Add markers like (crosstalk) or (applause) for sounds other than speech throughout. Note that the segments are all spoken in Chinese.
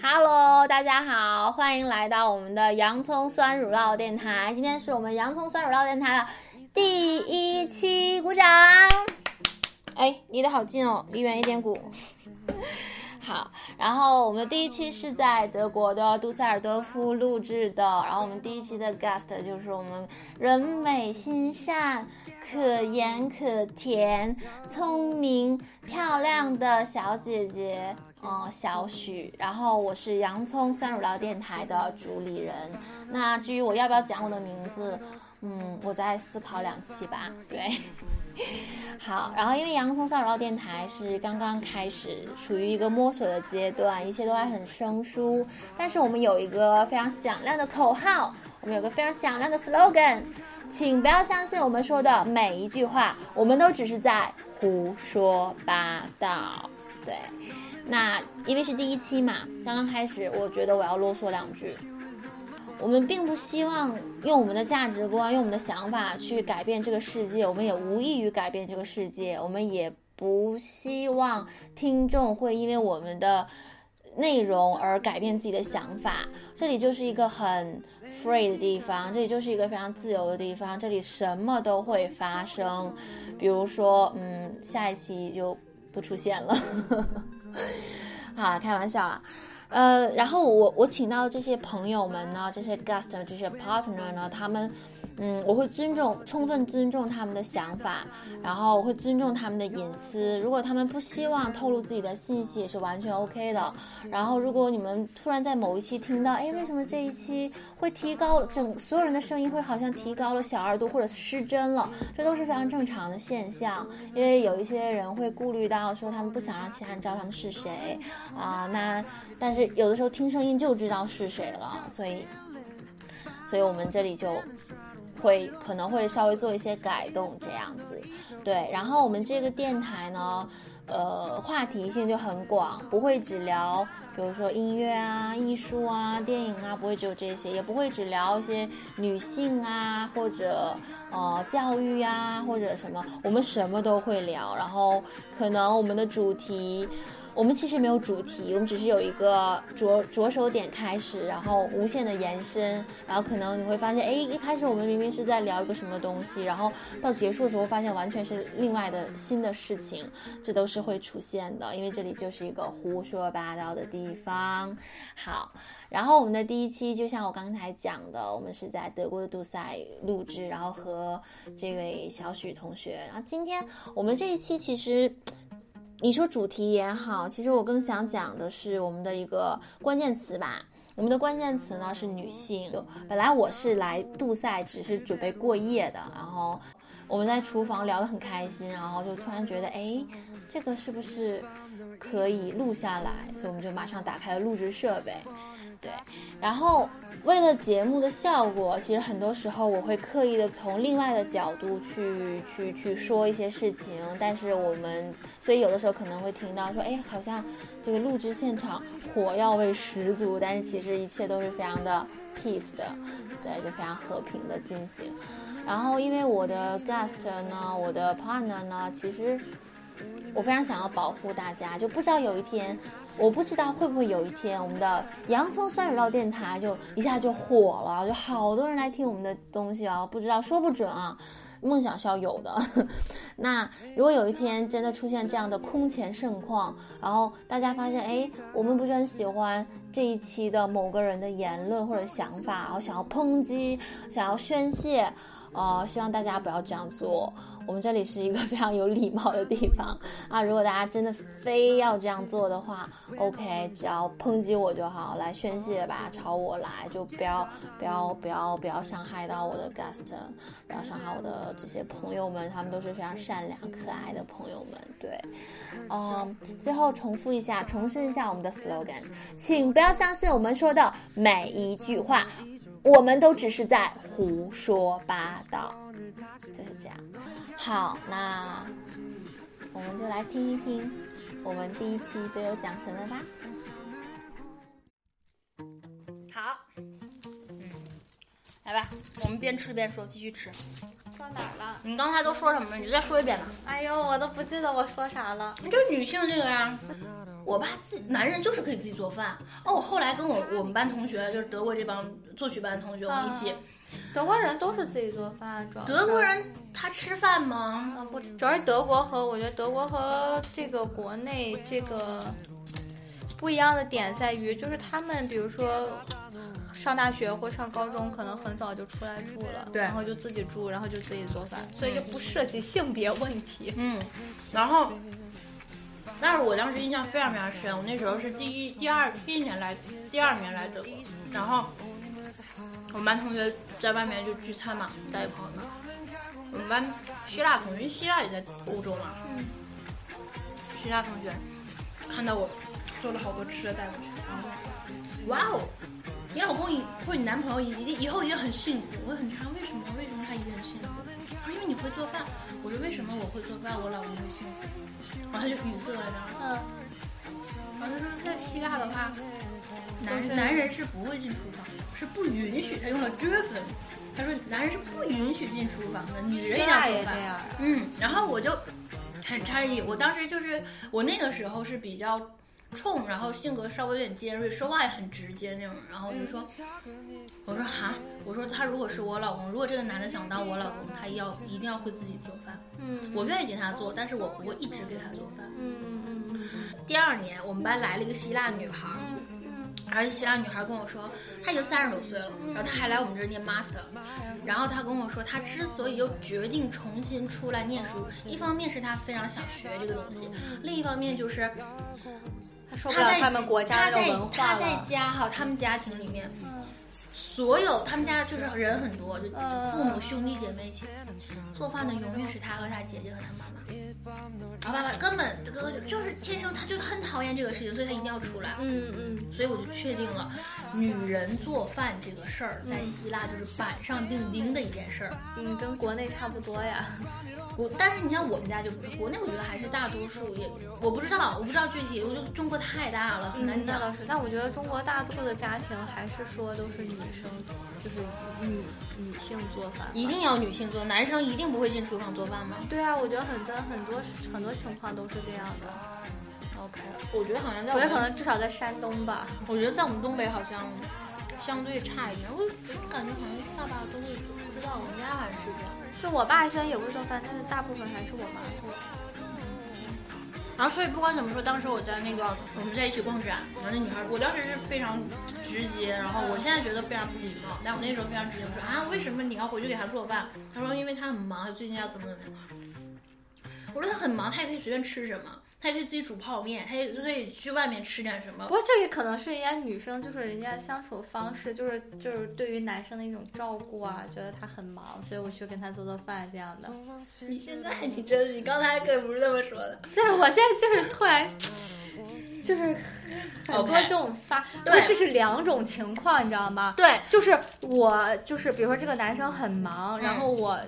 Hello，大家好，欢迎来到我们的洋葱酸乳酪电台。今天是我们洋葱酸乳酪电台的第一期，鼓掌！哎，离得好近哦，离远一点鼓。(laughs) 好，然后我们第一期是在德国的杜塞尔多夫录制的。然后我们第一期的 guest 就是我们人美心善。可盐可甜、聪明漂亮的小姐姐。哦，小许，然后我是洋葱酸乳酪电台的主理人。那至于我要不要讲我的名字，嗯，我再思考两期吧。对，(laughs) 好，然后因为洋葱酸乳酪电台是刚刚开始，属于一个摸索的阶段，一切都还很生疏。但是我们有一个非常响亮的口号，我们有个非常响亮的 slogan，请不要相信我们说的每一句话，我们都只是在胡说八道。对。那因为是第一期嘛，刚刚开始，我觉得我要啰嗦两句。我们并不希望用我们的价值观、用我们的想法去改变这个世界，我们也无异于改变这个世界。我们也不希望听众会因为我们的内容而改变自己的想法。这里就是一个很 free 的地方，这里就是一个非常自由的地方，这里什么都会发生。比如说，嗯，下一期就不出现了。(laughs) 好，开玩笑啊。呃，然后我我请到这些朋友们呢，这些 guest，这些 partner 呢，他们。嗯，我会尊重，充分尊重他们的想法，然后我会尊重他们的隐私。如果他们不希望透露自己的信息，也是完全 OK 的。然后，如果你们突然在某一期听到，哎，为什么这一期会提高整所有人的声音会好像提高了小二度或者失真了？这都是非常正常的现象。因为有一些人会顾虑到说他们不想让其他人知道他们是谁啊。那但是有的时候听声音就知道是谁了，所以，所以我们这里就。会可能会稍微做一些改动这样子，对。然后我们这个电台呢，呃，话题性就很广，不会只聊，比如说音乐啊、艺术啊、电影啊，不会只有这些，也不会只聊一些女性啊，或者呃教育呀，或者什么，我们什么都会聊。然后可能我们的主题。我们其实没有主题，我们只是有一个着着手点开始，然后无限的延伸，然后可能你会发现，哎，一开始我们明明是在聊一个什么东西，然后到结束的时候发现完全是另外的新的事情，这都是会出现的，因为这里就是一个胡说八道的地方。好，然后我们的第一期就像我刚才讲的，我们是在德国的杜塞录制，然后和这位小许同学，然后今天我们这一期其实。你说主题也好，其实我更想讲的是我们的一个关键词吧。我们的关键词呢是女性。本来我是来杜塞，只是准备过夜的。然后我们在厨房聊得很开心，然后就突然觉得，哎，这个是不是可以录下来？所以我们就马上打开了录制设备。对，然后。为了节目的效果，其实很多时候我会刻意的从另外的角度去去去说一些事情，但是我们所以有的时候可能会听到说，哎，好像这个录制现场火药味十足，但是其实一切都是非常的 peace 的，对，就非常和平的进行。然后因为我的 guest 呢，我的 partner 呢，其实我非常想要保护大家，就不知道有一天。我不知道会不会有一天，我们的洋葱酸乳酪电台就一下就火了，就好多人来听我们的东西啊！不知道，说不准啊，梦想是要有的。(laughs) 那如果有一天真的出现这样的空前盛况，然后大家发现，哎，我们不是很喜欢这一期的某个人的言论或者想法，然后想要抨击，想要宣泄。呃，希望大家不要这样做。我们这里是一个 (laughs) 非常有礼貌的地方啊。如果大家真的非要这样做的话，OK，只要抨击我就好，来宣泄吧，朝我来，就不要不要不要不要伤害到我的 guest，不要伤害我的这些朋友们，他们都是非常善良可爱的朋友们。对，嗯，最后重复一下，重申一下我们的 slogan，请不要相信我们说的每一句话。我们都只是在胡说八道，就是这样。好，那我们就来听一听我们第一期都有讲什么吧。好，嗯，来吧，我们边吃边说，继续吃。说哪儿了？你刚才都说什么了？你再说一遍吧。哎呦，我都不记得我说啥了。就女性这个呀。我爸自男人就是可以自己做饭。哦，我后来跟我我们班同学，就是德国这帮作曲班同学，我们一起。德国人都是自己做饭，主要德国人他吃饭吗？嗯，不，主要是德国和我觉得德国和这个国内这个不一样的点在于，就是他们比如说上大学或上高中，可能很早就出来住了，对，然后就自己住，然后就自己做饭，所以就不涉及性别问题。嗯，然后，但是我当时印象非常非常深，我那时候是第一、第二、第一年来，第二年来德国，然后。我们班同学在外面就聚餐嘛，带朋友们。我们班希腊同学，因为希腊也在欧洲嘛。嗯。希腊同学看到我做了好多吃的带过去，然后哇哦，你老公以或者你男朋友一定以后一定很幸福。我很常为什么？为什么他一定很幸福？你会做饭。我说为什么我会做饭，我老公会幸福？然后他就语塞了，然后嗯。然后他说在希腊的话，男男人是不会进厨房的。是不允许，他用了 driven。他说男人是不允许进厨房的，女人也要做饭。嗯，然后我就很诧异，我当时就是我那个时候是比较冲，然后性格稍微有点尖锐，说话也很直接那种。然后我就说，我说哈，我说他如果是我老公，如果这个男的想当我老公，他要一定要会自己做饭。嗯，我愿意给他做，但是我不会一直给他做饭。嗯嗯嗯。第二年我们班来了一个希腊女孩。然后希腊女孩跟我说，她已经三十多岁了，然后她还来我们这儿念 master。然后她跟我说，她之所以又决定重新出来念书，一方面是她非常想学这个东西，另一方面就是她在他们国家的文化她在家哈，他们家庭里面。所有他们家就是人很多，就父母兄弟姐妹一起做饭的，永远是他和他姐姐和他妈妈。然后爸爸根本就是天生他就很讨厌这个事情，所以他一定要出来。嗯嗯。所以我就确定了，女人做饭这个事儿在希腊就是板上钉钉的一件事儿。嗯，跟国内差不多呀。我但是你像我们家就不是，国内我觉得还是大多数也我不知道，我不知道具体，我就中国太大了，很难讲。倒是，但我觉得中国大多数的家庭还是说都是女生，就是女女性做饭，一定要女性做，男生一定不会进厨房做饭吗？对啊，我觉得很多很多很多情况都是这样的。OK，我觉得好像在我觉得可能至少在山东吧，我觉得在我们东北好像相对差一点，我感觉好像爸爸都会做，不知道我们家还是这样。就我爸虽然也不会做饭，但是大部分还是我妈做。然后，所以不管怎么说，当时我在那个我们在一起逛展，然后那女孩，我当时是非常直接，然后我现在觉得非常不礼貌，但我那时候非常直接，我说啊，为什么你要回去给她做饭？她说因为她很忙，最近要怎么怎么样。我说她很忙，她也可以随便吃什么。他可以自己煮泡面，他也可以去外面吃点什么。不过这也可能是人家女生，就是人家相处方式，就是就是对于男生的一种照顾啊，觉得他很忙，所以我去跟他做做饭这样的。你现在你真，你刚才可不是这么说的。但是我现在就是突然，就是很多这种发，对，这是两种情况，你知道吗？对，就是我就是比如说这个男生很忙，然后我。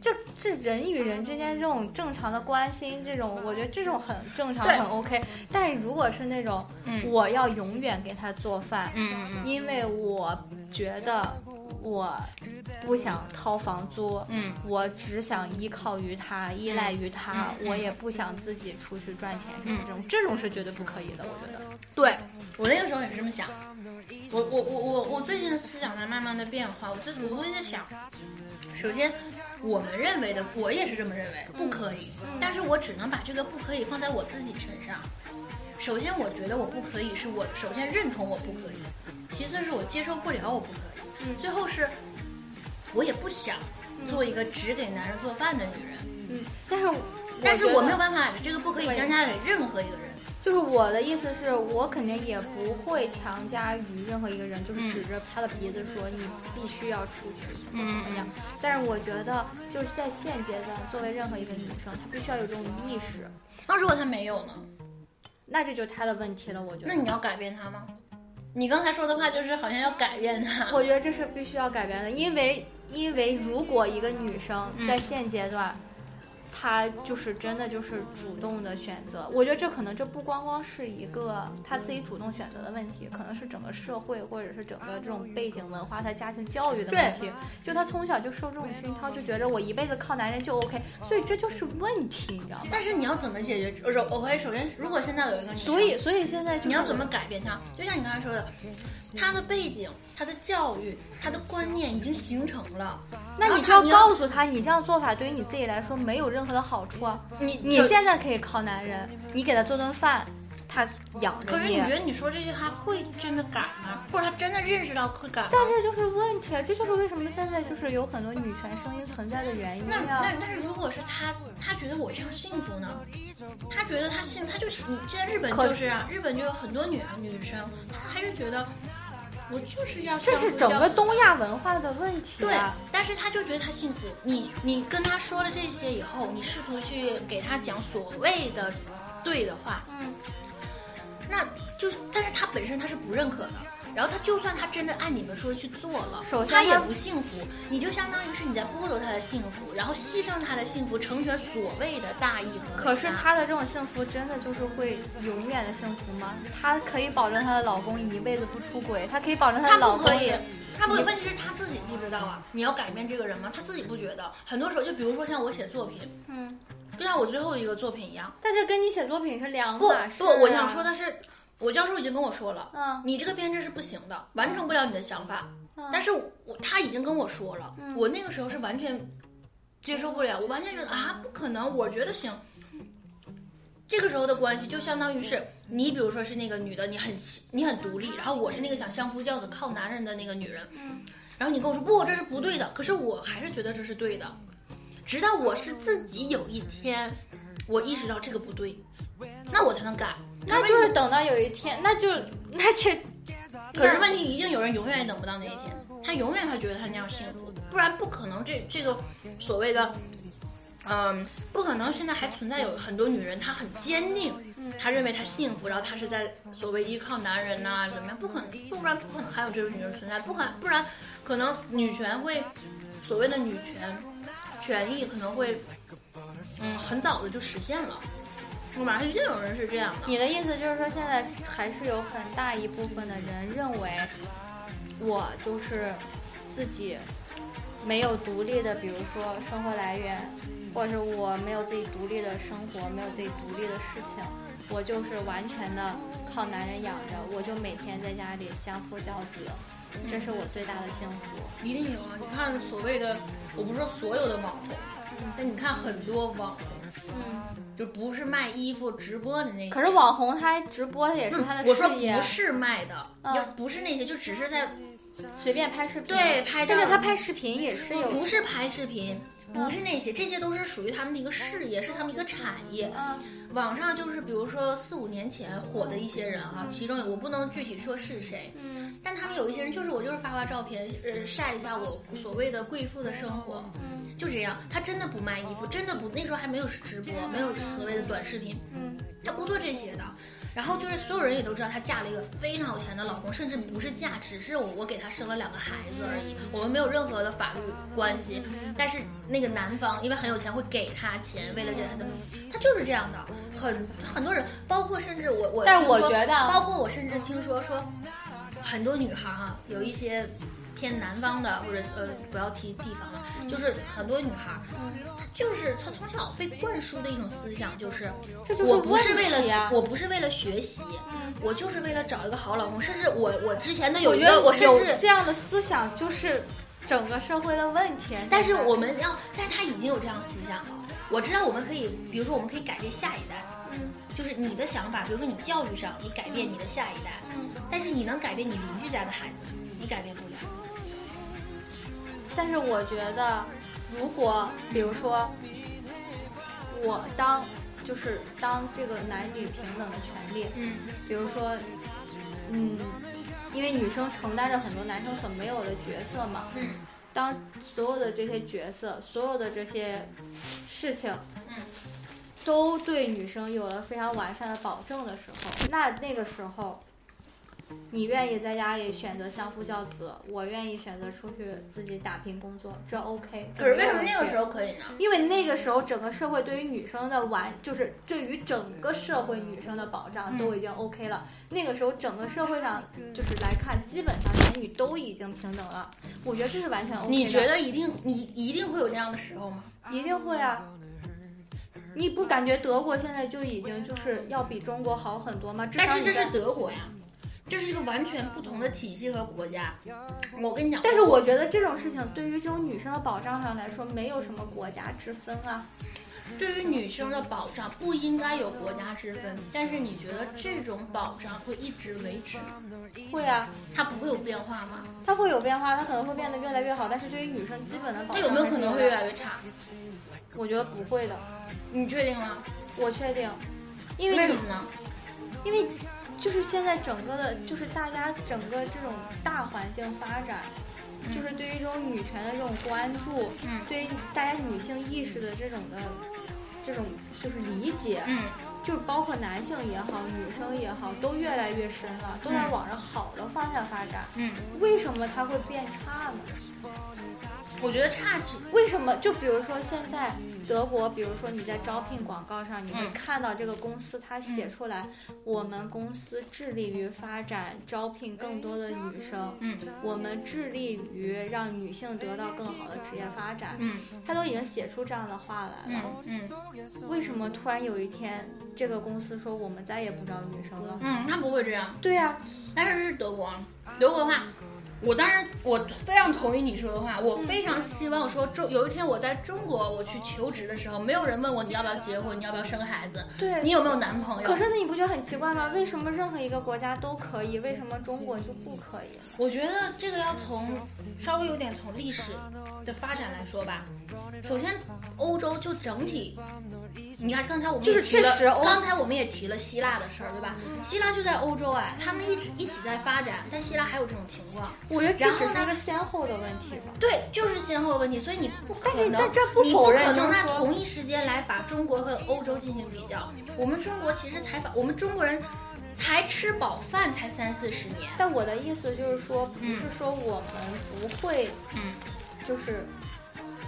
就这人与人之间这种正常的关心，这种我觉得这种很正常，很 OK。但如果是那种，我要永远给他做饭，嗯因为我觉得我不想掏房租，嗯，我只想依靠于他，依赖于他，我也不想自己出去赚钱，什么这种，这种是绝对不可以的，我觉得。对我那个时候也是这么想。我我我我我最近的思想在慢慢的变化，我这我会在想，首先。我们认为的，我也是这么认为，不可以。但是我只能把这个不可以放在我自己身上。首先，我觉得我不可以，是我首先认同我不可以；其次是我接受不了我不可以；最后是，我也不想做一个只给男人做饭的女人。嗯，但是但是我没有办法，这个不可以强加给任何一个人。就是我的意思是，我肯定也不会强加于任何一个人，就是指着他的鼻子说你必须要出去怎么怎么样。但是我觉得就是在现阶段，作为任何一个女生，她必须要有这种意识。那如果她没有呢？那这就是她的问题了。我觉得。那你要改变她吗？你刚才说的话就是好像要改变他。我觉得这是必须要改变的，因为因为如果一个女生在现阶段。他就是真的就是主动的选择。我觉得这可能这不光光是一个他自己主动选择的问题，可能是整个社会或者是整个这种背景文化、他家庭教育的问题。就他从小就受这种熏陶，就觉着我一辈子靠男人就 OK，所以这就是问题，你知道吗？但是你要怎么解决？首我会首先，如果现在有一个女生，所以所以现在你要怎么改变他？就像你刚才说的，他的背景、他的教育、她的观念已经形成了，那你就要告诉他，你这样做法对于你自己来说没有任何的好处啊。你你现在可以靠男人，你给他做顿饭。他养着你，可是你觉得你说这些他会真的改吗？或者他真的认识到会改？但这就是问题啊！这就是为什么现在就是有很多女权声音存在的原因那那但是如果是他，他觉得我这样幸福呢？他觉得他幸，他就是你现在日本就是啊，日本就有很多女女生，她还是觉得我就是要这是整个东亚文化的问题。对，但是他就觉得他幸福。你你跟他说了这些以后，你试图去给他讲所谓的对的话，嗯。那就，但是他本身他是不认可的。然后他就算他真的按你们说去做了，首先他也不幸福。你就相当于是你在剥夺他的幸福，然后牺牲他的幸福，成全所谓的大义和可是他的这种幸福真的就是会永远的幸福吗？他可以保证她的老公一辈子不出轨，他可以保证她的老公。他不可以，他不问题是他自己不知道啊。你要改变这个人吗？他自己不觉得。很多时候，就比如说像我写作品，嗯。就像我最后一个作品一样，但是跟你写作品是两码事。不不，我想说的是，我教授已经跟我说了，嗯，你这个编制是不行的，完成不了你的想法。但是我他已经跟我说了，我那个时候是完全接受不了，我完全觉得啊，不可能，我觉得行。这个时候的关系就相当于是你，比如说是那个女的，你很你很独立，然后我是那个想相夫教子靠男人的那个女人，嗯，然后你跟我说不，这是不对的，可是我还是觉得这是对的。直到我是自己有一天，我意识到这个不对，那我才能改。那就是等到有一天，那就那这，(laughs) 可是问题一定有人永远也等不到那一天，他永远他觉得他那样幸福，不然不可能。这这个所谓的，嗯，不可能。现在还存在有很多女人，她很坚定，她认为她幸福，然后她是在所谓依靠男人呐怎么样？不可能，不然不可能还有这种女人存在。不可不然，可能女权会所谓的女权。权益可能会，嗯，很早的就实现了，我马上一定有人是这样的。你的意思就是说，现在还是有很大一部分的人认为，我就是自己没有独立的，比如说生活来源，或者是我没有自己独立的生活，没有自己独立的事情，我就是完全的靠男人养着，我就每天在家里相夫教子。这是我最大的幸福，一定有啊！你看所谓的，我不是说所有的网红，但你看很多网红，嗯，就不是卖衣服直播的那些。可是网红他直播的也是他的事业。我说不是卖的，也不是那些，就只是在。随便拍视频，对，拍。但是他拍视频也是有，不是拍视频，不是那些，这些都是属于他们的一个事业，是他们一个产业。嗯，网上就是比如说四五年前火的一些人啊，其中我不能具体说是谁，嗯，但他们有一些人就是我就是发发照片，呃，晒一下我所谓的贵妇的生活，嗯，就这样，他真的不卖衣服，真的不，那时候还没有直播，没有所谓的短视频，嗯，他不做这些的。然后就是所有人也都知道，她嫁了一个非常有钱的老公，甚至不是嫁，只是我我给她生了两个孩子而已，我们没有任何的法律关系。但是那个男方因为很有钱，会给她钱，为了这孩子，他就是这样的。很很多人，包括甚至我我，但我觉得，包括我甚至听说说，很多女孩哈，有一些。偏南方的，或者呃，不要提地方了，就是很多女孩，她就是她从小被灌输的一种思想，就是我不是为了我不是为了学习，我就是为了找一个好老公。甚至我我之前的有一个，我甚至这样的思想就是整个社会的问题。但是我们要，但他已经有这样思想了。我知道我们可以，比如说我们可以改变下一代，嗯，就是你的想法，比如说你教育上你改变你的下一代，嗯，但是你能改变你邻居家的孩子，你改变不了。但是我觉得，如果比如说，我当就是当这个男女平等的权利，嗯，比如说，嗯，因为女生承担着很多男生所没有的角色嘛，嗯，当所有的这些角色，所有的这些事情，嗯，都对女生有了非常完善的保证的时候，那那个时候，你愿意在家里选择相夫教子，我愿意选择出去自己打拼工作，这 OK。可是为什么那个时候？可以呢？因为那个时候整个社会对于女生的完，就是对于整个社会女生的保障都已经 OK 了。那个时候整个社会上就是来看，基本上男女都已经平等了。我觉得这是完全 OK 的。你觉得一定你一定会有那样的时候吗？一定会啊！你不感觉德国现在就已经就是要比中国好很多吗？但是这是德国呀，这是一个完全不同的体系和国家。我跟你讲，但是我觉得这种事情对于这种女生的保障上来说，没有什么国家之分啊。对于女生的保障不应该有国家之分，但是你觉得这种保障会一直维持吗？会啊，它不会有变化吗？它会有变化，它可能会变得越来越好，但是对于女生基本的保障，它有没有可能会越？来越差？我觉得不会的，你确定吗？我确定，因为你为什么呢？因为就是现在整个的，就是大家整个这种大环境发展，嗯就是对于这种女权的这种关注，嗯对于大家女性意识的这种的，这种就是理解，嗯就包括男性也好，女生也好，都越来越深了，都在嗯往着好的方向发展。嗯，为什么它会变差呢？我觉得差距。为什么？就比如说现在德国，比如说你在招聘广告上，你会嗯。看到这个公司它写出来，我们公司致力于发展招聘更多的女生，嗯。我们致力于让女性得到更好的职业发展，嗯。他都已经写出这样的话来嗯了。嗯为什么突然有一天这个公司说我们再也不招女生了？嗯，他不会这样。对呀、但是这是德国，德国的话，我当然我非常同意你说的话，我非常希望说中有一天我在中国我去求职的时候，没有人问我你要不要结婚，你要不要生孩子，对你有没有男朋友。可是那你不觉得很奇怪吗？为什么任何一个国家都可以，为什么中国就不可以？我觉得这个要从稍微有点从历史的发展来说吧。首先，欧洲就整体，你看刚才我们就是也提了刚才我们也提了希腊的事儿，对吧？希腊就在欧洲哎，他们一直一起在发展，但希腊还有这种情况。我觉得这然后呢只是一个先后的问题吧。对，就是先后问题，所以你不可能，但这不你不否认可能在同一时间来把中国和欧洲进行比较。我们中国其实才发，我们中国人才吃饱饭才三四十年。但我的意思就是说，不嗯是说我们不会，嗯就是，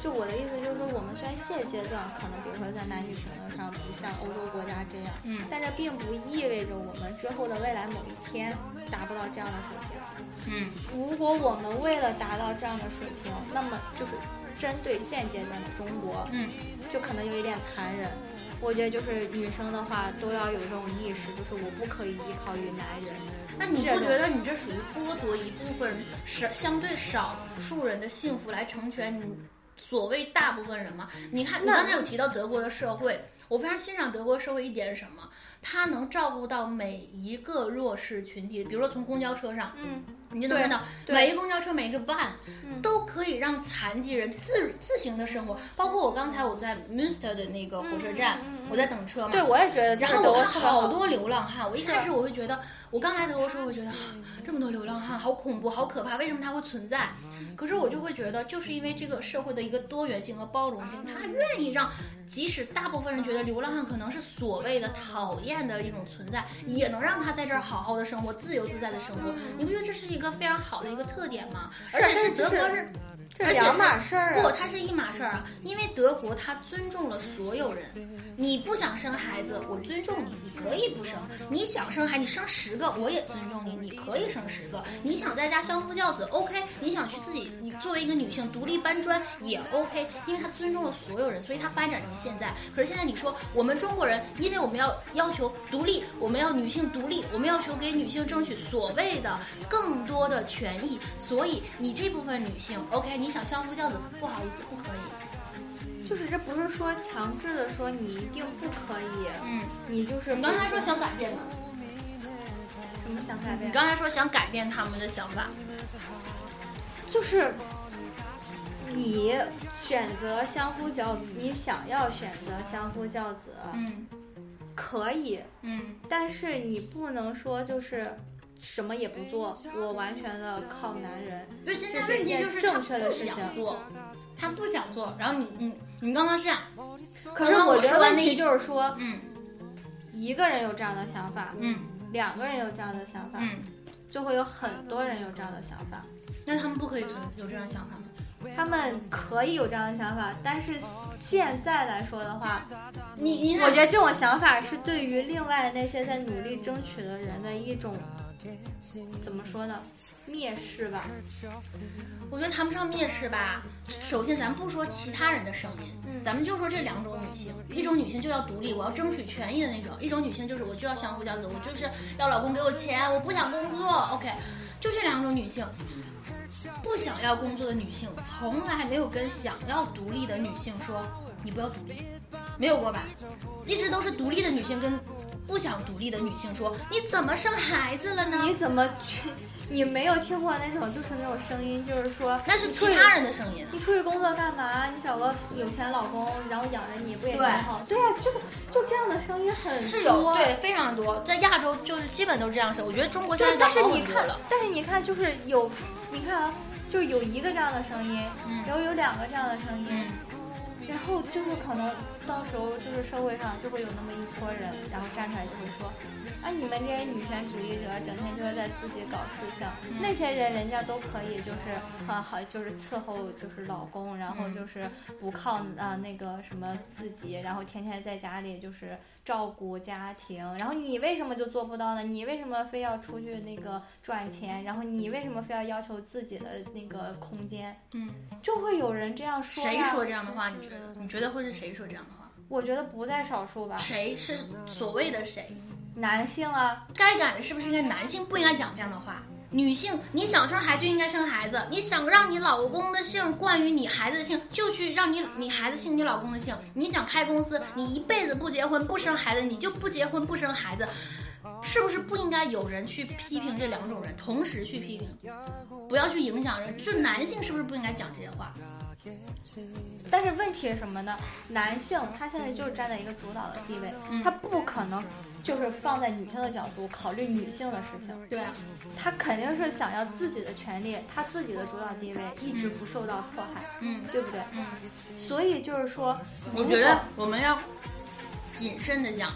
就我的意思就是说，我们虽然现阶段可能比如说在男女平等上不像欧洲国家这样，嗯但这并不意味着我们之后的未来某一天达不到这样的水平。嗯如果我们为了达到这样的水平，那么就是针对现阶段的中国，嗯，就可能有一点残忍。我觉得就是女生的话都要有这种意识，就是我不可以依靠于男人。那你不觉得你这属于剥夺一部分少相对少数人的幸福来成全你所谓大部分人吗？你看，你刚才有提到德国的社会，我非常欣赏德国社会一点是什么？他能照顾到每一个弱势群体，比如说从公交车上，嗯，你就能看到对。每一个公交车每一个 van 嗯。都可以让残疾人自自行的生活。包括我刚才我在 Münster 的那个火车站，我在等车嘛，对，我也觉得这然后我看好多流浪汉，我一开始我会觉得，我刚来德国的时候，我觉得啊这么多流浪汉好恐怖、好可怕，为什么它会存在？可是我就会觉得，就是因为这个社会的一个多元性和包容性，它愿意让即使大部分人觉得流浪汉可能是所谓的讨厌的一种存在，也能让他在这儿好好的生活、自由自在的生活。你不觉得这是一个非常好的一个特点吗？而且是德国是。而且这两码事儿不，啊。它是一码事儿啊，因为德国它尊重了所有人。你不想生孩子，我尊重你，你可以不生；你想生孩子，你生十个，我也尊重你，你可以生十个。你想在家相夫教子，OK；你想去自己，你作为一个女性独立搬砖也 OK，因为它尊重了所有人，所以它发展成现在。可是现在你说我们中国人，因为我们要要求独立，我们要女性独立，我们要求给女性争取所谓的更多的权益，所以你这部分女性，OK，你想相夫教子，不好意思，不可以。就是这不是说强制的说你一定不可以，嗯，你就是你刚才说想改变吗？什么想改变？你刚才说想改变他们的想法，就是你选择相夫教子，你想要选择相夫教子，嗯可以，嗯但是你不能说就是什么也不做，我完全的靠男人。对，现在这是一件问题就是他正确的不事情想做，他不想做，然后你你你刚刚是这样，可是我我觉得问题就是说，嗯一个人有这样的想法，嗯两个人有这样的想法，嗯就会有很多人有这样的想法。那他们不可以存有这样想法吗？他们可以有这样的想法，但是现在来说的话，你你我觉得这种想法是对于另外那些在努力争取的人的一种怎么说呢？蔑视吧。我觉得谈不上蔑视吧。首先，咱不说其他人的声音，嗯咱们就说这两种女性，一种女性就要独立，我要争取权益的那种；一种女性就是我就要相夫教子，我就是要老公给我钱，我不想工作。OK，就这两种女性。不想要工作的女性，从来没有跟想要独立的女性说你不要独立，没有过吧？一直都是独立的女性跟不想独立的女性说你怎么生孩子了呢？你怎么去？你没有听过那种就是那种声音，就是说那是其他人的声音啊。你出去工作干嘛？你找个有钱老公，然后养着你，不也挺好？对呀、就是就这样的声音很多。是有对非常多，在亚洲就是基本都这样声。我觉得中国现在但是你看但是你看，就是有，你看啊，就有一个这样的声音，嗯然后有两个这样的声音，嗯然后就是可能到时候就是社会上就会有那么一撮人，然后站出来就会说，啊，你们这些女权主义者整天就是在自己搞事情，嗯。那些人人家都可以就是啊好就是伺候就是老公，然后嗯。就是不靠啊那个什么自己，然后天天在家里就是照顾家庭，然后你为什么就做不到呢？你为什么非要出去那个赚钱？然后你为什么非要要求自己的那个空间？嗯，就会有人这样说。谁说这样的话？你觉得？你觉得会是谁说这样的话？我觉得不在少数吧。谁是所谓的谁？男性啊，该改的是不是应该男性不应该讲这样的话？女性，你想生孩子就应该生孩子，你想让你老公的姓冠于你孩子的姓，就去让你你孩子姓你老公的姓。你想开公司，你一辈子不结婚不生孩子，你就不结婚不生孩子，是不是不应该有人去批评这两种人，同时去批评，不要去影响人？就男性是不是不应该讲这些话？但是问题是什么呢？男性他现在就是站在一个主导的地位，嗯他不可能就是放在女性的角度考虑女性的事情，对啊，他肯定是想要自己的权利，他自己的主导地位一直不受到迫害，嗯对不对？嗯，所以就是说，我觉得我们要谨慎的讲，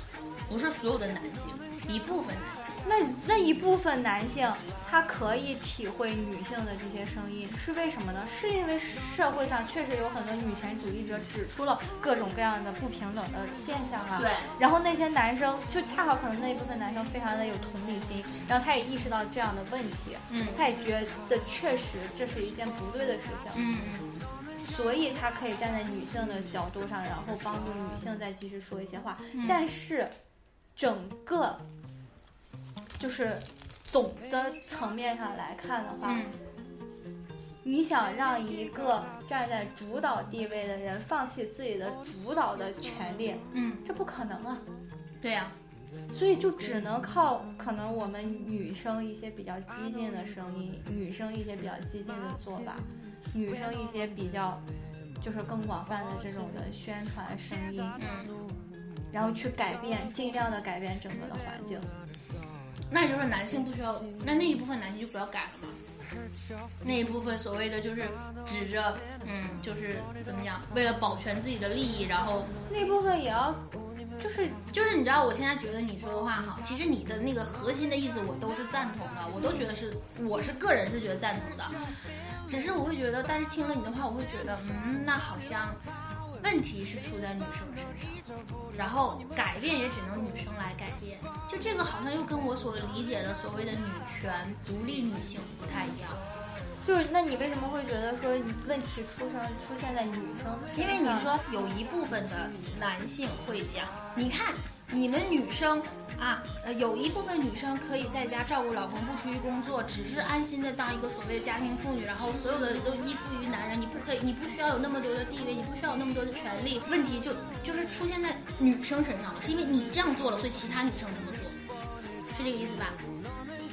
不是所有的男性，一部分男性。那那一部分男性，他可以体会女性的这些声音，是为什么呢？是因为社会上确实有很多女权主义者指出了各种各样的不平等的现象啊。对。然后那些男生就恰好可能那一部分男生非常的有同理心，然后他也意识到这样的问题，嗯他也觉得确实这是一件不对的事情，嗯所以他可以站在女性的角度上，然后帮助女性再继续说一些话。嗯但是整个就是总的层面上来看的话，嗯你想让一个站在主导地位的人放弃自己的主导的权利，嗯，这不可能啊！对呀、所以就只能靠可能我们女生一些比较激进的声音，女生一些比较激进的做法，女生一些比较就是更广泛的这种的宣传声音，嗯，然后去改变，尽量的改变整个的环境。那也就是说男性不需要，那那一部分男性就不要改了嘛。那一部分所谓的就是指着，嗯，就是怎么讲，为了保全自己的利益，然后那部分也要，就是就是你知道，我现在觉得你说的话哈，其实你的那个核心的意思我都是赞同的，我都觉得是，我是个人是觉得赞同的，只是我会觉得，但是听了你的话，我会觉得，嗯，那好像问题是出在女生身上，然后改变也只能女生来改变，就这个好像又跟我所理解的所谓的女权、独立女性不太一样，就是，那你为什么会觉得说问题出生出现在女生？因为你说有一部分的男性会讲，你看你们女生啊，呃，有一部分女生可以在家照顾老公，不出去工作，只是安心的当一个所谓的家庭妇女，然后所有的都依附于男人，你不可以，你不需要有那么多的地位，你不需要有那么多的权利。问题就就是出现在女生身上了，是因为你这样做了，所以其他女生这么做，是这个意思吧？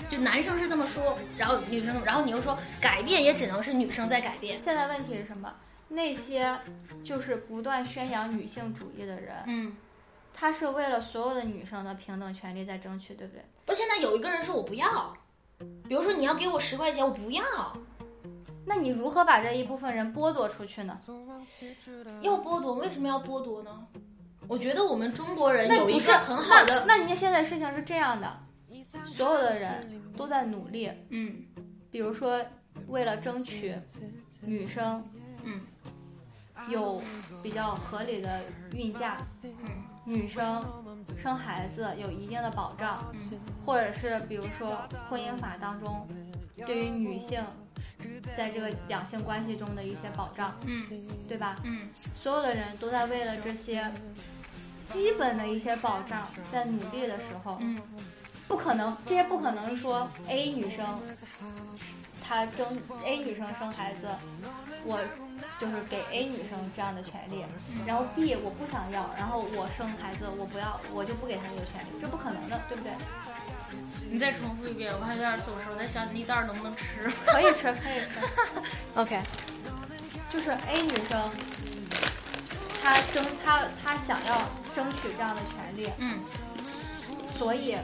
就男生是这么说，然后女生，然后你又说改变也只能是女生在改变。现在问题是什么？那些就是不断宣扬女性主义的人，嗯，他是为了所有的女生的平等权利在争取，对不对？不，现在有一个人说我不要，比如说你要给我十块钱，我不要，那你如何把这一部分人剥夺出去呢？要剥夺，为什么要剥夺呢？我觉得我们中国人有一个很好的，那，那你现在事情是这样的，所有的人都在努力，嗯比如说为了争取女生嗯有比较合理的孕假，嗯女生生孩子有一定的保障，嗯。或者是比如说婚姻法当中对于女性在这个两性关系中的一些保障，嗯。对吧？嗯。所有的人都在为了这些基本的一些保障在努力的时候，嗯。不可能，这些不可能说 A 女生她争 A 女生生孩子，我就是给 A 女生这样的权利，然后 B 我不想要，然后我生孩子我不要，我就不给她这个权利，这不可能的，对不对？你再重复一遍，我看有点走神，我在想那袋儿能不能吃。(laughs) 可以吃，可以吃。OK，就是 A 女生，她争她她想要争取这样的权利，嗯所以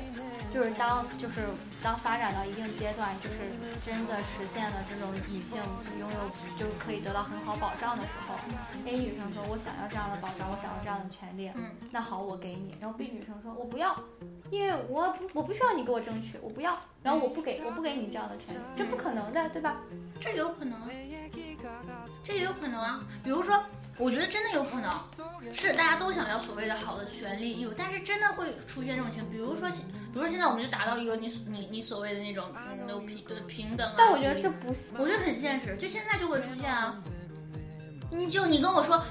就是当就是当发展到一定阶段，就是真的实现了这种女性拥有就是可以得到很好保障的时候，A 女生说我想要这样的保障，我想要这样的权利，嗯那好，我给你。然后 B 女生说我不要，因为我我不需要你给我争取，我不要，然后我不给我不给你这样的权利，这不可能的，对吧？这有可能啊，这也有可能啊。比如说，我觉得真的有可能是大家都想要所谓的好的权利义务，但是真的会出现这种情况。比如说现，比如说现在我们就达到了一个你你你所谓的那种嗯有平对平等啊。但我觉得这不我觉得很现实，就现在就会出现啊。你就你跟我说，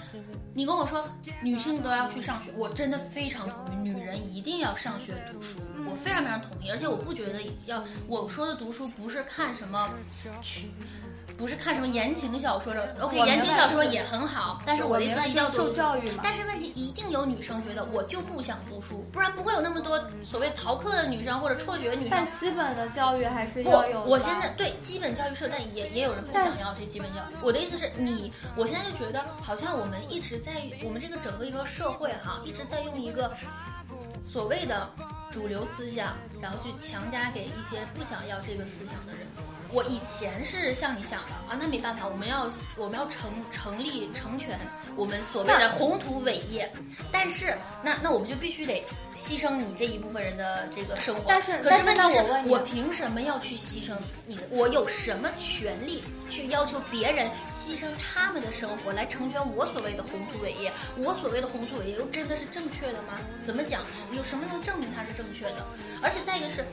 你跟我说女性都要去上学，我真的非常同意，女人一定要上学读书，我非常非常同意，而且我不觉得要我说的读书不是看什么去。不是看什么言情小说的，OK，言情小说也很好，但是我的意思一定要受读书。教育嘛。但是问题一定有女生觉得我就不想读书，不然不会有那么多所谓逃课的女生或者辍学女生但。基本的教育还是要有的。我现在对基本教育是，但也也有人不想要这基本教育。我的意思是你，我现在就觉得好像我们一直在我们这个整个一个社会哈，一直在用一个所谓的主流思想，然后去强加给一些不想要这个思想的人。我以前是像你想的啊，那没办法，我们要我们要成成立成全我们所谓的宏图伟业，但是那那我们就必须得牺牲你这一部分人的这个生活。但是可是是问题是，我我凭什么要去牺牲你的？我有什么权利去要求别人牺牲他们的生活来成全我所谓的宏图伟业？我所谓的宏图伟业又真的是正确的吗？怎么讲？有什么能证明它是正确的？而且再一个是，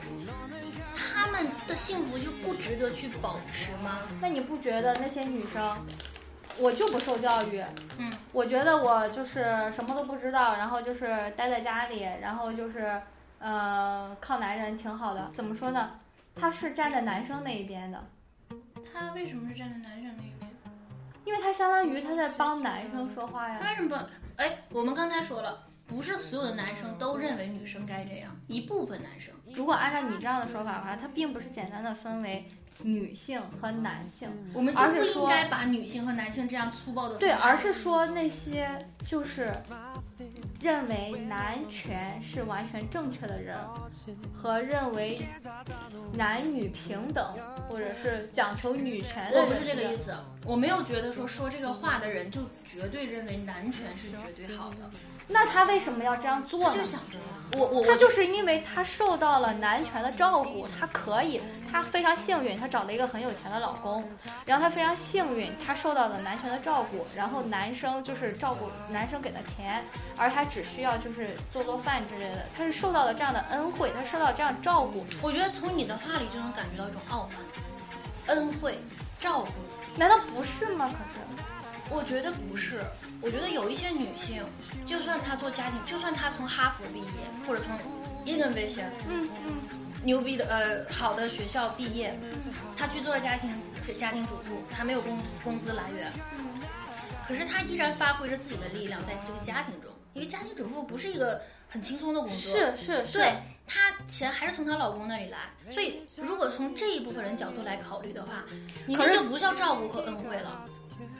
他们的幸福就不值得去保持吗？那你不觉得那些女生，我就不受教育，嗯，我觉得我就是什么都不知道，然后就是待在家里，然后就是呃靠男人挺好的。怎么说呢？他是站在男生那一边的，他为什么是站在男生那一边？因为他相当于他在帮男生说话呀。为什么不？哎，我们刚才说了，不是所有的男生都认为女生该这样，一部分男生。如果按照你这样的说法的话，他并不是简单的分为女性和男性，我们就不应该把女性和男性这样粗暴的对，而是说那些就是认为男权是完全正确的人，和认为男女平等或者是讲求女权的人，我不是这个意思，我没有觉得说说这个话的人就绝对认为男权是绝对好的，那他为什么要这样做呢就？想这样。我我他就是因为他受到了男权的照顾，他可以，他非常幸运，他找了一个很有钱的老公，然后他非常幸运，他受到了男权的照顾，然后男生就是照顾男生给的钱，而他只需要就是做做饭之类的，他是受到了这样的恩惠，他受到这样照顾，我觉得从你的话里就能感觉到一种傲慢、恩惠、照顾。难道不是吗？可是。我觉得不是，我觉得有一些女性，就算她做家庭，就算她从哈佛毕业，或者从 Innovation 嗯嗯，牛逼的呃好的学校毕业，她去做家庭家庭主妇，她没有工工资来源，可是她依然发挥着自己的力量在这个家庭中，因为家庭主妇不是一个很轻松的工作，是是是，对她钱还是从她老公那里来，所以如果从这一部分人角度来考虑的话，你那就不叫照顾和恩惠了。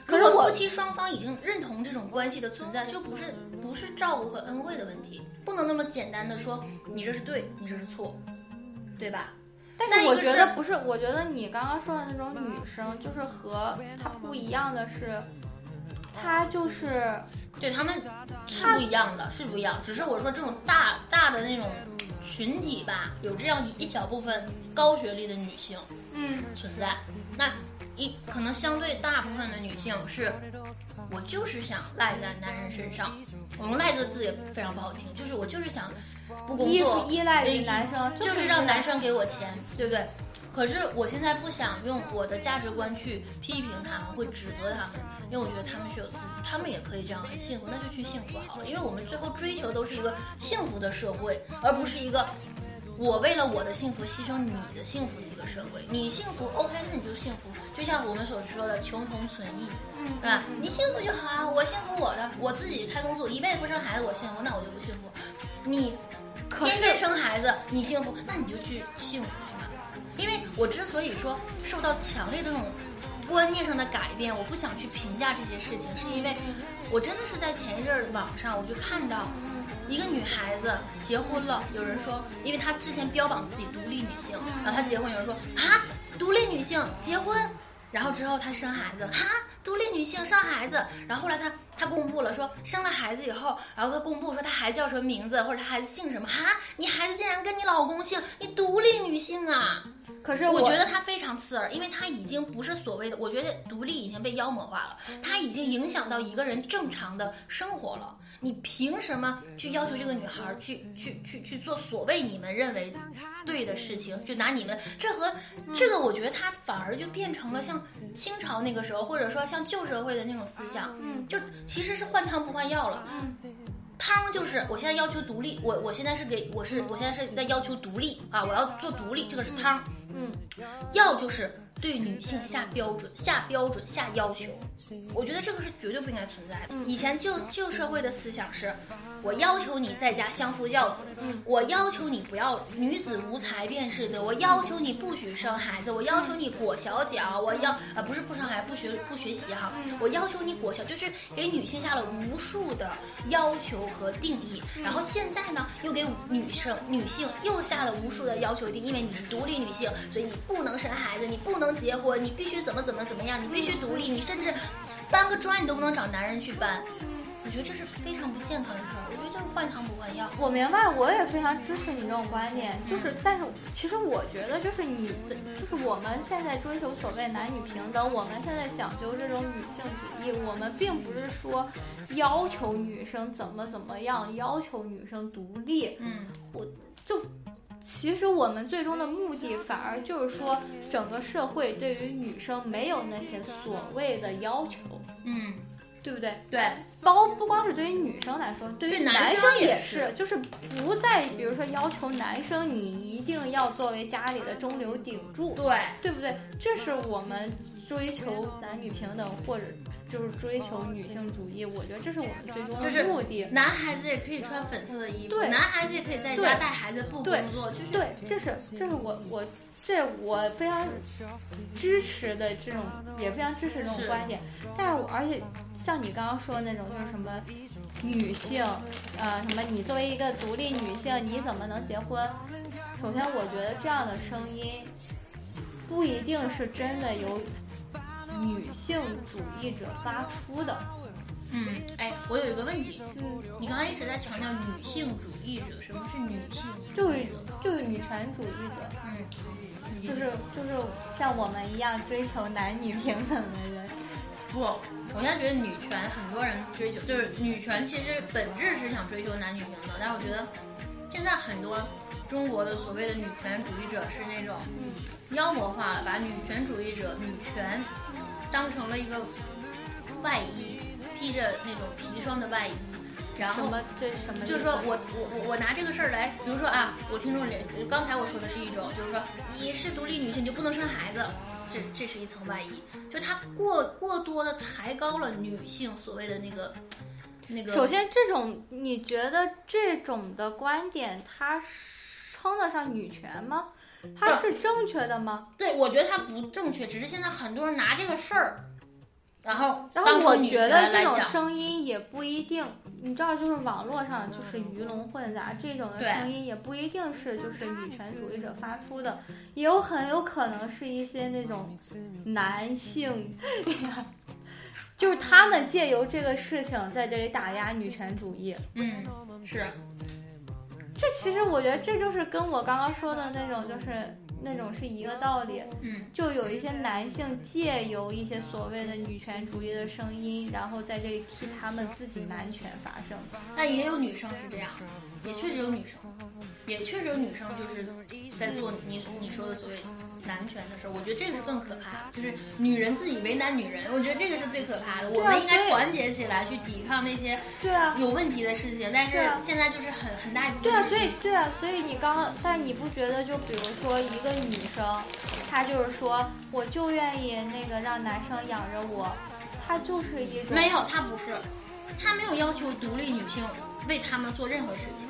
可果夫妻双方已经认同这种关系的存在，就不是不是照顾和恩惠的问题，不能那么简单的说你这是对，你这是错，对吧？但是我觉得不是，我觉得你刚刚说的那种女生，就是和她不一样的是，她就是对他们是不一样的，是不一样。只是我说这种大大的那种群体吧，有这样一小部分高学历的女性嗯存在。那一可能相对大部分的女性是，我就是想赖在男人身上。我用“赖”这个字也非常不好听，就是我就是想不工依作，依赖于男生，就是让男生给我钱，对不对？可是我现在不想用我的价值观去批评他们，会指责他们，因为我觉得他们是有自己，他们也可以这样很幸福，那就去幸福好了。因为我们最后追求都是一个幸福的社会，而不是一个我为了我的幸福牺牲你的幸福的一个社会。你幸福，OK，那你就幸福。就像我们所说的穷同存异，嗯是吧？你幸福就好啊，我幸福我的，我自己开公司，我一辈子不生孩子，我幸福，那我就不幸福。你天天生孩子，你幸福，那你就去幸福。因为我之所以说受到强烈的这种观念上的改变，我不想去评价这些事情，是因为我真的是在前一阵儿网上我就看到一个女孩子结婚了，有人说，因为她之前标榜自己独立女性，然后她结婚，有人说啊，独立女性结婚。然后之后她生孩子，哈，独立女性生孩子。然后后来她她公布了说生了孩子以后，然后她公布说她孩子叫什么名字，或者她孩子姓什么，哈，你孩子竟然跟你老公姓，你独立女性啊！可是我觉得她非常刺耳，因为她已经不是所谓的，我觉得独立已经被妖魔化了，她已经影响到一个人正常的生活了。你凭什么去要求这个女孩儿去去去去做所谓你们认为对的事情？就拿你们这和这个，我觉得它反而就变成了像清朝那个时候，或者说像旧社会的那种思想，嗯就其实是换汤不换药了。嗯汤就是我现在要求独立，我我现在是给我是我现在是在要求独立啊，我要做独立，这个是汤。嗯，药就是对女性下标准、下标准、下要求，我觉得这个是绝对不应该存在的。嗯。以前旧旧社会的思想是，我要求你在家相夫教子，嗯。我要求你不要女子无才便是德，我要求你不许生孩子，我要求你裹小脚，我要啊不是不生孩子，不学不学习哈，我要求你裹小，就是给女性下了无数的要求和定义。然后现在呢，又给女生女性又下了无数的要求定义，因为你是独立女性，所以你不能生孩子，你不能结婚，你必须怎么怎么怎么样，你必须独立，你甚至搬个砖你都不能找男人去搬。我觉得这是非常不健康的事儿，我觉得就是换汤不换药。我明白，我也非常支持你这种观点，就是，但是其实我觉得，就是你的，就是我们现在追求所谓男女平等，我们现在讲究这种女性主义，我们并不是说要求女生怎么怎么样，要求女生独立，嗯我就其实我们最终的目的，反而就是说，整个社会对于女生没有那些所谓的要求，嗯，对不对？对，包不光是对于女生来说，对于男男生也也是就是不再比如说要求男生你一定要作为家里的中流砥柱，对，对不对？这是我们追求男女平等，或者就是追求女性主义，我觉得这是我们最终就是的目的。男孩子也可以穿粉色的衣服，对男孩子也可以在家带孩子不工对作，就是对，这是这是我我这我非常支持的这种，也非常支持这种观点。但是我而且像你刚刚说的那种，就是什么女性，呃，什么你作为一个独立女性，你怎么能结婚？首先，我觉得这样的声音不一定是真的由女性主义者发出的。嗯，哎，我有一个问题，嗯，你刚才一直在强调女性主义者，什么是女性主就是义者？就是女权主义者。嗯，就是就是像我们一样追求男女平等的人，不，我现在觉得女权很多人追求，就是女权其实本质是想追求男女平等，但是我觉得现在很多中国的所谓的女权主义者是那种妖魔化了，把女权主义者女权当成了一个外衣，披着那种砒霜的外衣，然后什么这什么？就是说我我我我拿这个事儿来，比如说啊，我听众里刚才我说的是一种，就是说你是独立女性你就不能生孩子，这这是一层外衣，就它过过多的抬高了女性所谓的那个那个。首先这种你觉得这种的观点，它称得上女权吗？它是正确的吗？对，我觉得它不正确，只是现在很多人拿这个事儿，然后然后我觉得这，种声音也不一定，你知道，就是网络上就是鱼龙混杂，这种的声音也不一定是就是女权主义者发出的，也有很有可能是一些那种男性，(laughs) 就是他们借由这个事情在这里打压女权主义。嗯，是，这其实我觉得这就是跟我刚刚说的那种，就是那种是一个道理。嗯，就有一些男性借由一些所谓的女权主义的声音，然后在这里替他们自己男权发声。那也有女生是这样，也确实有女生，也确实有女生就是在做你你说的所谓男权的事儿。我觉得这个是更可怕，就是女人自己为难女人，我觉得这个是最可怕的。我们应该团结起来去抵抗那些对啊，有问题的事情，但是现在就是很很大一部分对啊，所以对啊，所以你刚刚，但是你不觉得就比如说一个女生，她就是说我就愿意那个让男生养着我，她就是一种没有，她不是，她没有要求独立女性为他们做任何事情。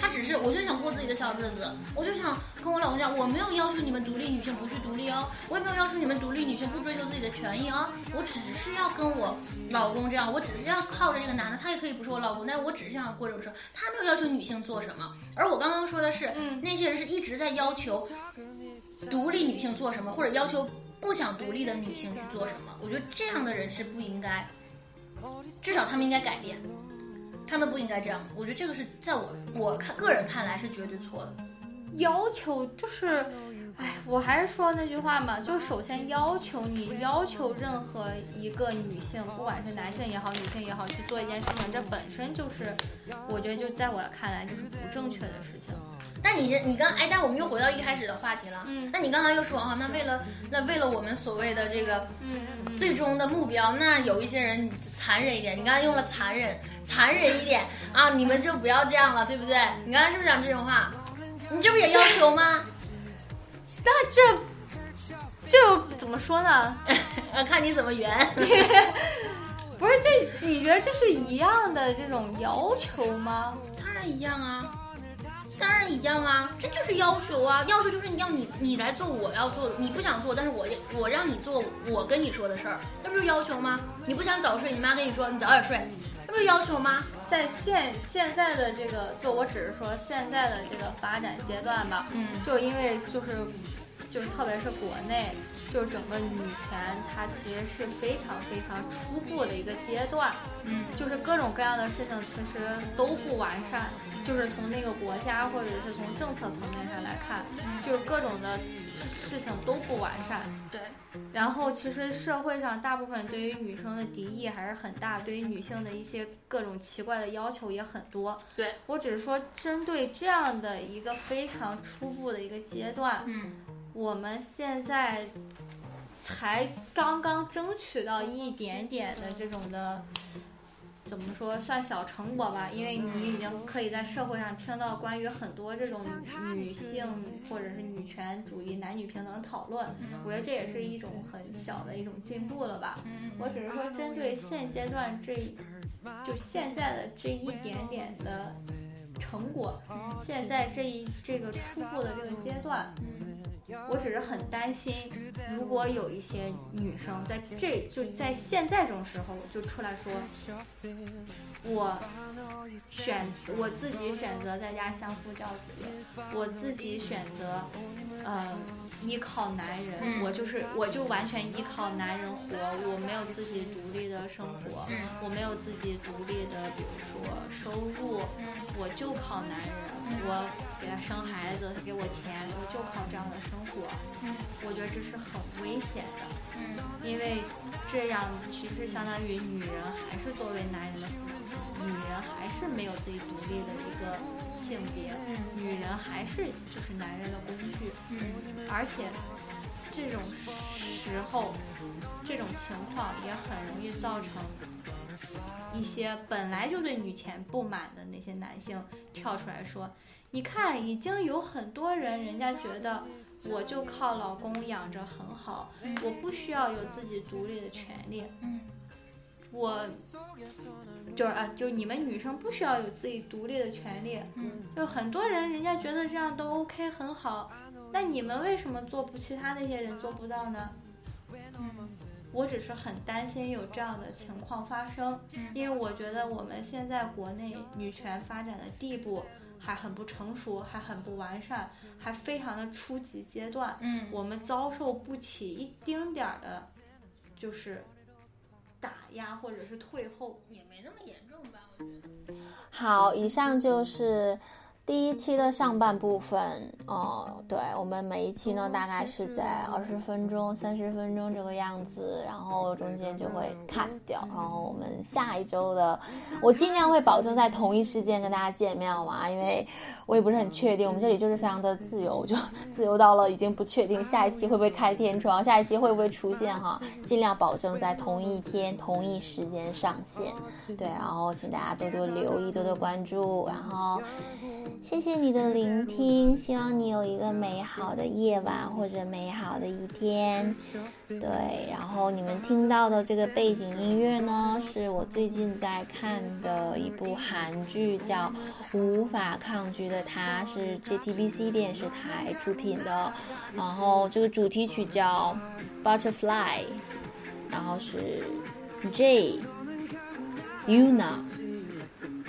她只是，我就想过自己的小日子，我就想跟我老公讲，我没有要求你们独立女性不去独立哦，我也没有要求你们独立女性不追求自己的权益啊，我只是要跟我老公这样，我只是要靠着这个男的，他也可以不是我老公，但是我只是想过这种生活，他没有要求女性做什么，而我刚刚说的是，嗯那些人是一直在要求独立女性做什么，或者要求不想独立的女性去做什么，我觉得这样的人是不应该，至少他们应该改变。他们不应该这样，我觉得这个是在我我看个人看来是绝对错的。要求就是，哎，我还是说那句话嘛，就是首先要求你要求任何一个女性，不管是男性也好，女性也好，去做一件事情，这本身就是，我觉得就在我看来就是不正确的事情。那你你刚哎，但我们又回到一开始的话题了。嗯那你刚刚又说啊，那为了那为了我们所谓的这个嗯最终的目标，那有一些人残忍一点，你刚才用了残忍，残忍一点啊，你们就不要这样了，对不对？你刚才是不是讲这种话？你这不也要求吗？(laughs) 但这这又怎么说呢？(laughs) 呃，看你怎么圆。(laughs) 不是这，你觉得这是一样的这种要求吗？当然一样啊，当然一样啊，这就是要求啊，要求就是你要你你来做我要做的，你不想做，但是我我让你做我跟你说的事儿，那不是要求吗？你不想早睡，你妈跟你说你早点睡，这不是要求吗？在现现在的这个，就我只是说现在的这个发展阶段吧，嗯就因为就是就是特别是国内，就是整个女权它其实是非常非常初步的一个阶段，嗯就是各种各样的事情其实都不完善，就是从那个国家或者是从政策层面上来看，就是各种的事情都不完善。对，然后其实社会上大部分对于女生的敌意还是很大，对于女性的一些各种奇怪的要求也很多。对我只是说，针对这样的一个非常初步的一个阶段，嗯我们现在才刚刚争取到一点点的这种的。怎么说算小成果吧？因为你已经可以在社会上听到关于很多这种女性或者是女权主义、男女平等的讨论，我觉得这也是一种很小的一种进步了吧。嗯我只是说，针对现阶段这，就现在的这一点点的成果，现在这一这个初步的这个阶段，我只是很担心，如果有一些女生在这就在现在这种时候就出来说，我选我自己选择在家相夫教子，我自己选择，呃，依靠男人，嗯我就是我就完全依靠男人活，我没有自己独立的生活，嗯我没有自己独立的，比如说收入，我就靠男人，我给他生孩子，他给我钱，我就靠这样的生活，嗯。我觉得这是很危险的。嗯。因为这样其实相当于女人还是作为男人的附属，女人还是没有自己独立的一个性别，女人还是就是男人的工具，嗯。而且这种时候，这种情况也很容易造成一些本来就对女权不满的那些男性跳出来说：“你看，已经有很多人，人家觉得我就靠老公养着很好，我不需要有自己独立的权利。嗯我就是啊，就你们女生不需要有自己独立的权利。嗯就很多人人家觉得这样都 OK 很好，那你们为什么做不其他那些人做不到呢？嗯我只是很担心有这样的情况发生，因为我觉得我们现在国内女权发展的地步还很不成熟，还很不完善，还非常的初级阶段，嗯我们遭受不起一丁点儿的，就是打压或者是退后。也没那么严重吧，我觉得。好，以上就是第一期的上半部分，哦，对我们每一期呢，大概是在二十分钟、三十分钟这个样子，然后中间就会 cut 掉。然后我们下一周的，我尽量会保证在同一时间跟大家见面嘛，因为我也不是很确定。我们这里就是非常的自由，就 (laughs) 自由到了已经不确定下一期会不会开天窗，下一期会不会出现哈，尽量保证在同一天、同一时间上线。对，然后请大家多多留意，多多关注，然后。谢谢你的聆听，希望你有一个美好的夜晚或者美好的一天。对，然后你们听到的这个背景音乐呢，是我最近在看的一部韩剧，叫《无法抗拒的他》，是 JTBC 电视台出品的。然后这个主题曲叫《Butterfly》，然后是 J Yuna。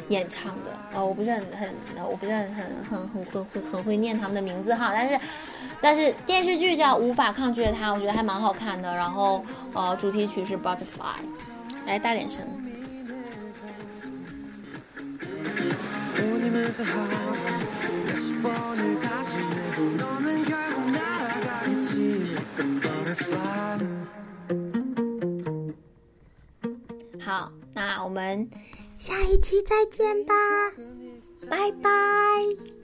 演唱的，呃，我不是很很，我不是很很很很很很很会念他们的名字哈，但是，但是电视剧叫《无法抗拒的他》，我觉得还蛮好看的。然后，呃，主题曲是《Butterfly》，来大点声。好，那我们。下一期再见吧，拜拜。